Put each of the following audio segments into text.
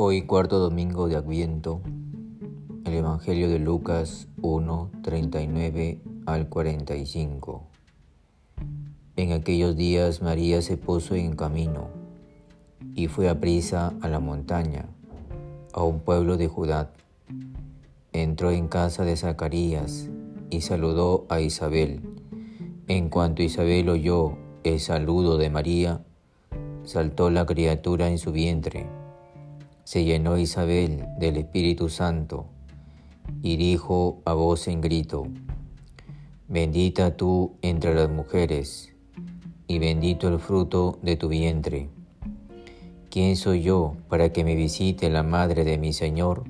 Hoy, cuarto domingo de Adviento, el Evangelio de Lucas 1, 39 al 45. En aquellos días María se puso en camino y fue a prisa a la montaña, a un pueblo de Judá. Entró en casa de Zacarías y saludó a Isabel. En cuanto Isabel oyó el saludo de María, saltó la criatura en su vientre se llenó Isabel del Espíritu Santo y dijo a voz en grito, Bendita tú entre las mujeres, y bendito el fruto de tu vientre. ¿Quién soy yo para que me visite la madre de mi Señor?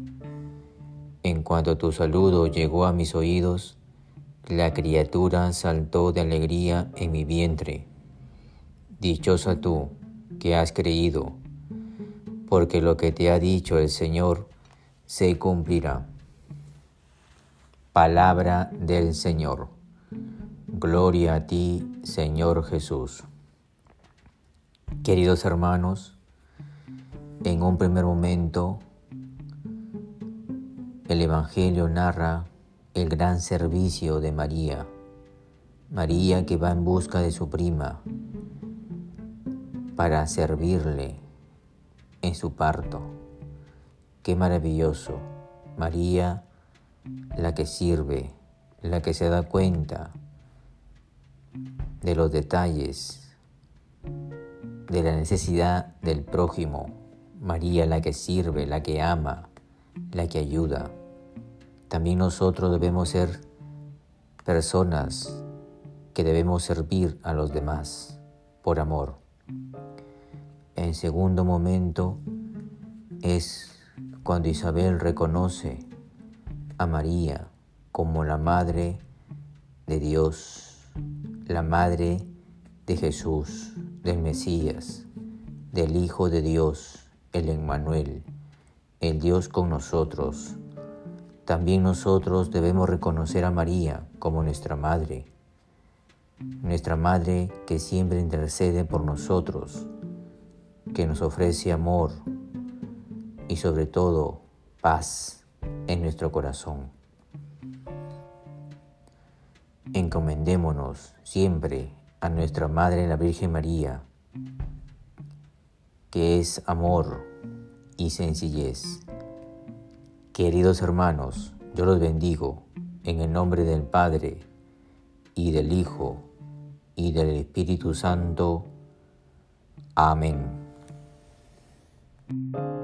En cuanto tu saludo llegó a mis oídos, la criatura saltó de alegría en mi vientre. Dichosa tú que has creído porque lo que te ha dicho el Señor se cumplirá. Palabra del Señor. Gloria a ti, Señor Jesús. Queridos hermanos, en un primer momento el Evangelio narra el gran servicio de María. María que va en busca de su prima para servirle en su parto. Qué maravilloso. María, la que sirve, la que se da cuenta de los detalles, de la necesidad del prójimo. María, la que sirve, la que ama, la que ayuda. También nosotros debemos ser personas que debemos servir a los demás por amor. En segundo momento es cuando Isabel reconoce a María como la Madre de Dios, la Madre de Jesús, del Mesías, del Hijo de Dios, el Emmanuel, el Dios con nosotros. También nosotros debemos reconocer a María como nuestra Madre, nuestra Madre que siempre intercede por nosotros que nos ofrece amor y sobre todo paz en nuestro corazón. Encomendémonos siempre a nuestra Madre la Virgen María, que es amor y sencillez. Queridos hermanos, yo los bendigo en el nombre del Padre y del Hijo y del Espíritu Santo. Amén. Thank you.